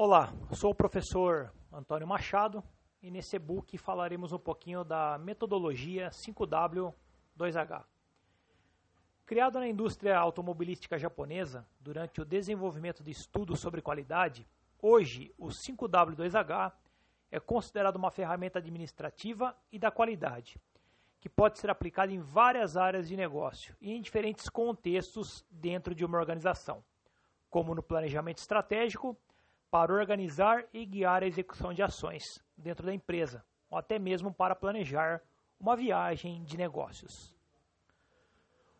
Olá, sou o professor Antônio Machado e nesse e-book falaremos um pouquinho da metodologia 5W2H. Criado na indústria automobilística japonesa durante o desenvolvimento de estudos sobre qualidade, hoje o 5W2H é considerado uma ferramenta administrativa e da qualidade, que pode ser aplicada em várias áreas de negócio e em diferentes contextos dentro de uma organização, como no planejamento estratégico, para organizar e guiar a execução de ações dentro da empresa, ou até mesmo para planejar uma viagem de negócios.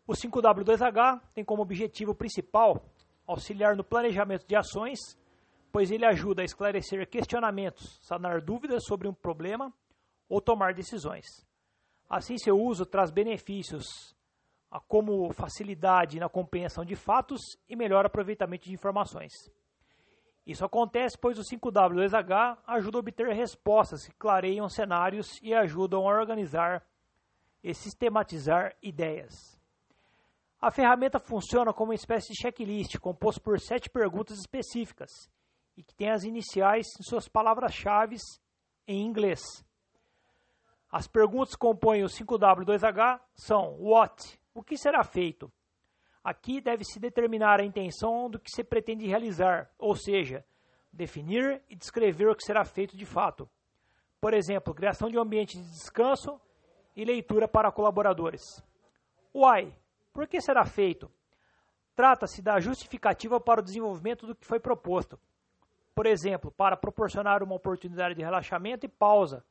O 5W2H tem como objetivo principal auxiliar no planejamento de ações, pois ele ajuda a esclarecer questionamentos, sanar dúvidas sobre um problema ou tomar decisões. Assim, seu uso traz benefícios como facilidade na compreensão de fatos e melhor aproveitamento de informações. Isso acontece pois o 5W2H ajuda a obter respostas que clareiam cenários e ajudam a organizar e sistematizar ideias. A ferramenta funciona como uma espécie de checklist composto por sete perguntas específicas e que tem as iniciais em suas palavras-chave em inglês. As perguntas que compõem o 5W2H são What? O que será feito? Aqui deve-se determinar a intenção do que se pretende realizar, ou seja, definir e descrever o que será feito de fato. Por exemplo, criação de um ambiente de descanso e leitura para colaboradores. Why? Por que será feito? Trata-se da justificativa para o desenvolvimento do que foi proposto. Por exemplo, para proporcionar uma oportunidade de relaxamento e pausa,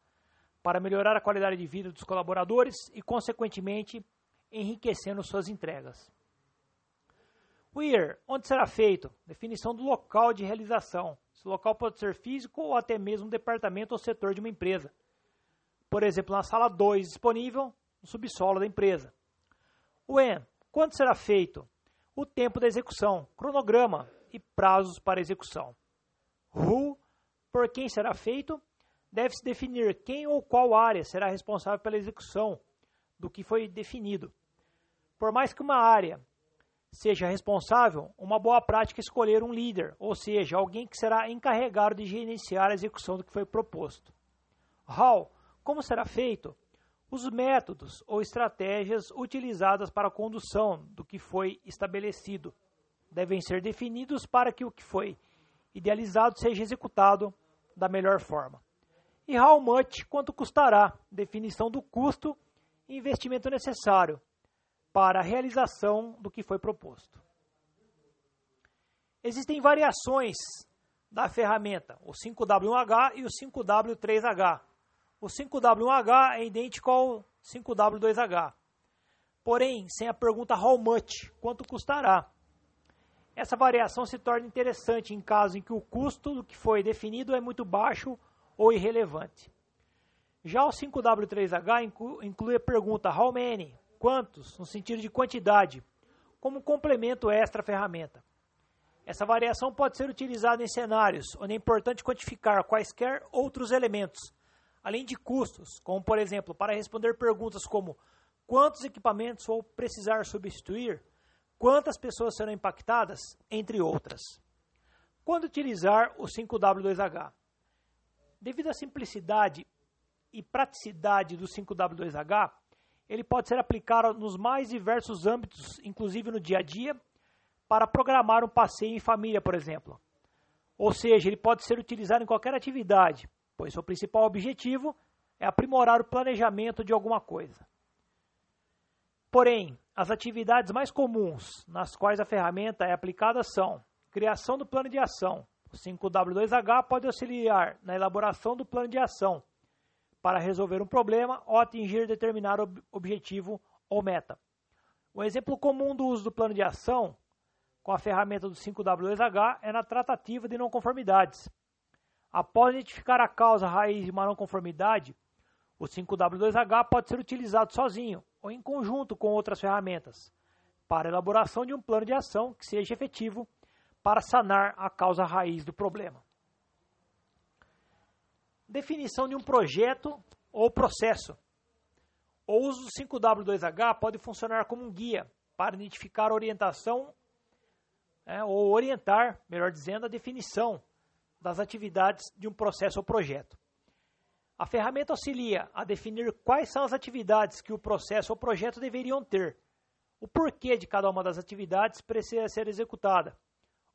para melhorar a qualidade de vida dos colaboradores e, consequentemente, enriquecendo suas entregas. Where, onde será feito? Definição do local de realização. Esse local pode ser físico ou até mesmo um departamento ou setor de uma empresa. Por exemplo, na sala 2 disponível, no subsolo da empresa. When, quando será feito? O tempo da execução, cronograma e prazos para execução. Who, por quem será feito? Deve-se definir quem ou qual área será responsável pela execução do que foi definido. Por mais que uma área seja responsável, uma boa prática é escolher um líder, ou seja, alguém que será encarregado de gerenciar a execução do que foi proposto. How? Como será feito? Os métodos ou estratégias utilizadas para a condução do que foi estabelecido devem ser definidos para que o que foi idealizado seja executado da melhor forma. E how much? Quanto custará? Definição do custo e investimento necessário para a realização do que foi proposto. Existem variações da ferramenta, o 5W1H e o 5W3H. O 5W1H é idêntico ao 5W2H. Porém, sem a pergunta how much, quanto custará. Essa variação se torna interessante em caso em que o custo do que foi definido é muito baixo ou irrelevante. Já o 5W3H inclui a pergunta how many, quantos, no sentido de quantidade, como complemento extra à ferramenta. Essa variação pode ser utilizada em cenários onde é importante quantificar quaisquer outros elementos, além de custos, como por exemplo, para responder perguntas como quantos equipamentos vou precisar substituir, quantas pessoas serão impactadas, entre outras. Quando utilizar o 5W2H? Devido à simplicidade e praticidade do 5W2H, ele pode ser aplicado nos mais diversos âmbitos, inclusive no dia a dia, para programar um passeio em família, por exemplo. Ou seja, ele pode ser utilizado em qualquer atividade, pois seu principal objetivo é aprimorar o planejamento de alguma coisa. Porém, as atividades mais comuns nas quais a ferramenta é aplicada são criação do plano de ação. O 5W2H pode auxiliar na elaboração do plano de ação, para resolver um problema ou atingir determinado ob objetivo ou meta. Um exemplo comum do uso do plano de ação com a ferramenta do 5W2H é na tratativa de não conformidades. Após identificar a causa raiz de uma não conformidade, o 5W2H pode ser utilizado sozinho ou em conjunto com outras ferramentas para elaboração de um plano de ação que seja efetivo para sanar a causa raiz do problema definição de um projeto ou processo. O uso do 5W2H pode funcionar como um guia para identificar orientação é, ou orientar, melhor dizendo, a definição das atividades de um processo ou projeto. A ferramenta auxilia a definir quais são as atividades que o processo ou projeto deveriam ter, o porquê de cada uma das atividades precisa ser executada,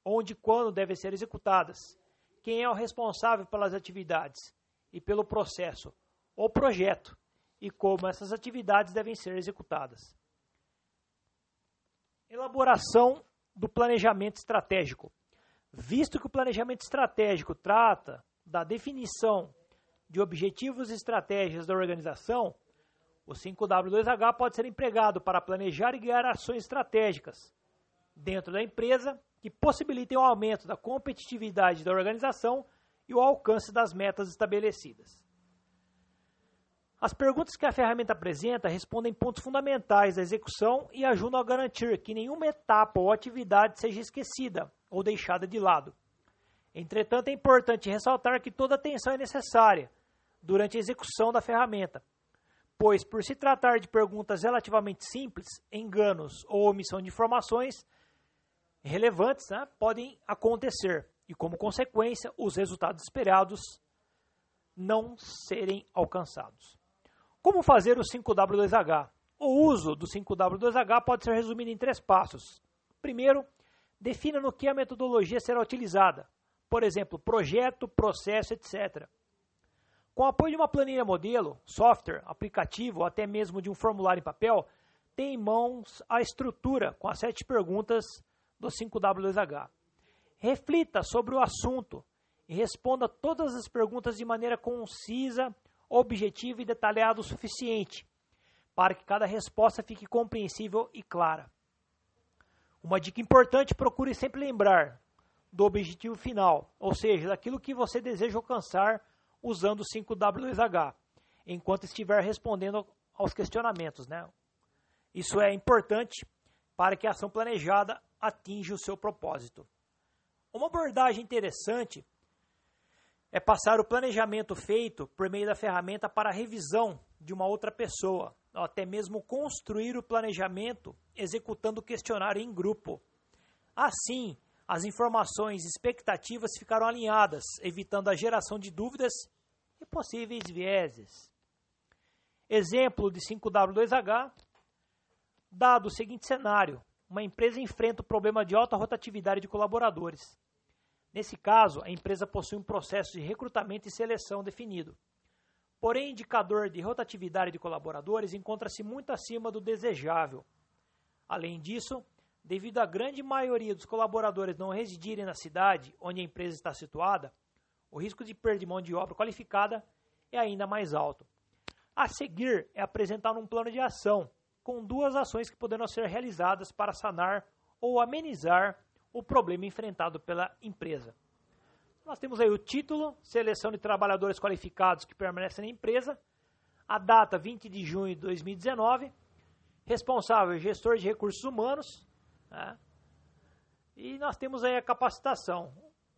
onde e quando devem ser executadas, quem é o responsável pelas atividades e pelo processo ou projeto e como essas atividades devem ser executadas. Elaboração do planejamento estratégico. Visto que o planejamento estratégico trata da definição de objetivos e estratégias da organização, o 5W2H pode ser empregado para planejar e guiar ações estratégicas dentro da empresa que possibilitem o aumento da competitividade da organização e o alcance das metas estabelecidas. As perguntas que a ferramenta apresenta respondem pontos fundamentais da execução e ajudam a garantir que nenhuma etapa ou atividade seja esquecida ou deixada de lado. Entretanto, é importante ressaltar que toda atenção é necessária durante a execução da ferramenta, pois, por se tratar de perguntas relativamente simples, enganos ou omissão de informações relevantes né, podem acontecer e, como consequência, os resultados esperados não serem alcançados. Como fazer o 5W2H? O uso do 5W2H pode ser resumido em três passos. Primeiro, defina no que a metodologia será utilizada, por exemplo, projeto, processo, etc. Com o apoio de uma planilha modelo, software, aplicativo ou até mesmo de um formulário em papel, tem em mãos a estrutura com as sete perguntas do 5W2H. Reflita sobre o assunto e responda todas as perguntas de maneira concisa objetivo e detalhado o suficiente para que cada resposta fique compreensível e clara. Uma dica importante: procure sempre lembrar do objetivo final, ou seja, daquilo que você deseja alcançar usando o 5W2H, enquanto estiver respondendo aos questionamentos. Né? Isso é importante para que a ação planejada atinja o seu propósito. Uma abordagem interessante é passar o planejamento feito por meio da ferramenta para a revisão de uma outra pessoa, ou até mesmo construir o planejamento executando o questionário em grupo. Assim, as informações e expectativas ficaram alinhadas, evitando a geração de dúvidas e possíveis vieses. Exemplo de 5W2H, dado o seguinte cenário: uma empresa enfrenta o problema de alta rotatividade de colaboradores. Nesse caso, a empresa possui um processo de recrutamento e seleção definido. Porém, o indicador de rotatividade de colaboradores encontra-se muito acima do desejável. Além disso, devido à grande maioria dos colaboradores não residirem na cidade onde a empresa está situada, o risco de perda de mão de obra qualificada é ainda mais alto. A seguir é apresentar um plano de ação, com duas ações que poderão ser realizadas para sanar ou amenizar o problema enfrentado pela empresa. Nós temos aí o título, seleção de trabalhadores qualificados que permanecem na empresa, a data 20 de junho de 2019, responsável gestor de recursos humanos, né? e nós temos aí a capacitação.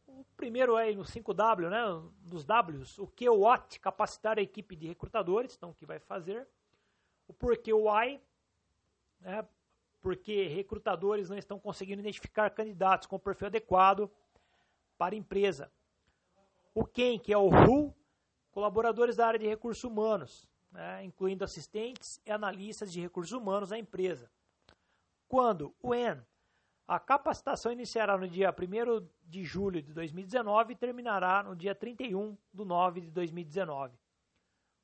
O primeiro aí no 5W, né, dos Ws, o que o what, capacitar a equipe de recrutadores, então o que vai fazer, o porquê o why, né, porque recrutadores não estão conseguindo identificar candidatos com perfil adequado para a empresa. O quem, que é o who, colaboradores da área de recursos humanos, né, incluindo assistentes e analistas de recursos humanos da empresa. Quando, when, a capacitação iniciará no dia 1 de julho de 2019 e terminará no dia 31 de 9 de 2019.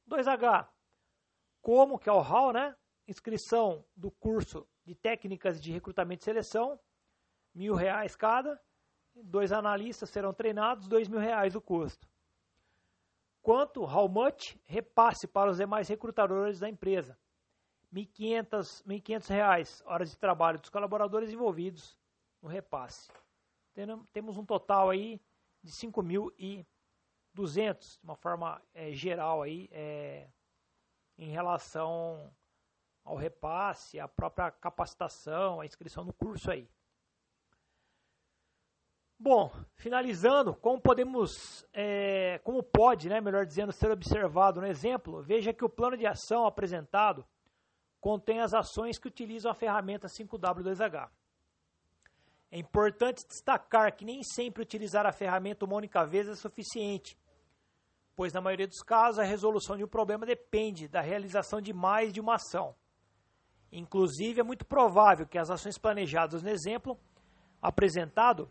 2H, como, que é o how, né? Inscrição do curso de técnicas de recrutamento e seleção, mil reais cada. Dois analistas serão treinados, dois mil reais o custo. Quanto, how much, repasse para os demais recrutadores da empresa. 1.500 reais, horas de trabalho dos colaboradores envolvidos no repasse. Temos um total aí de 5.200, de uma forma é, geral aí, é, em relação ao repasse, à própria capacitação, a inscrição no curso aí. Bom, finalizando, como podemos, é, como pode, né, melhor dizendo, ser observado no exemplo, veja que o plano de ação apresentado contém as ações que utilizam a ferramenta 5W2H. É importante destacar que nem sempre utilizar a ferramenta uma única vez é suficiente, pois na maioria dos casos a resolução de um problema depende da realização de mais de uma ação. Inclusive, é muito provável que as ações planejadas no exemplo apresentado,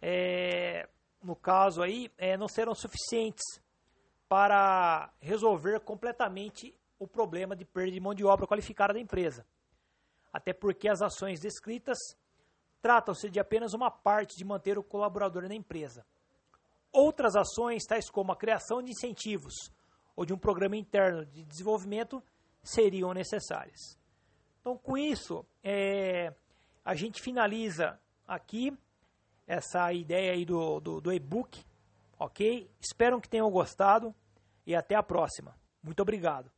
é, no caso aí, é, não serão suficientes para resolver completamente o problema de perda de mão de obra qualificada da empresa. Até porque as ações descritas tratam-se de apenas uma parte de manter o colaborador na empresa. Outras ações, tais como a criação de incentivos ou de um programa interno de desenvolvimento, seriam necessárias. Então, com isso, é, a gente finaliza aqui essa ideia aí do, do, do e-book, ok? Espero que tenham gostado e até a próxima. Muito obrigado.